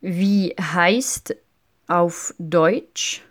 Wie heißt auf Deutsch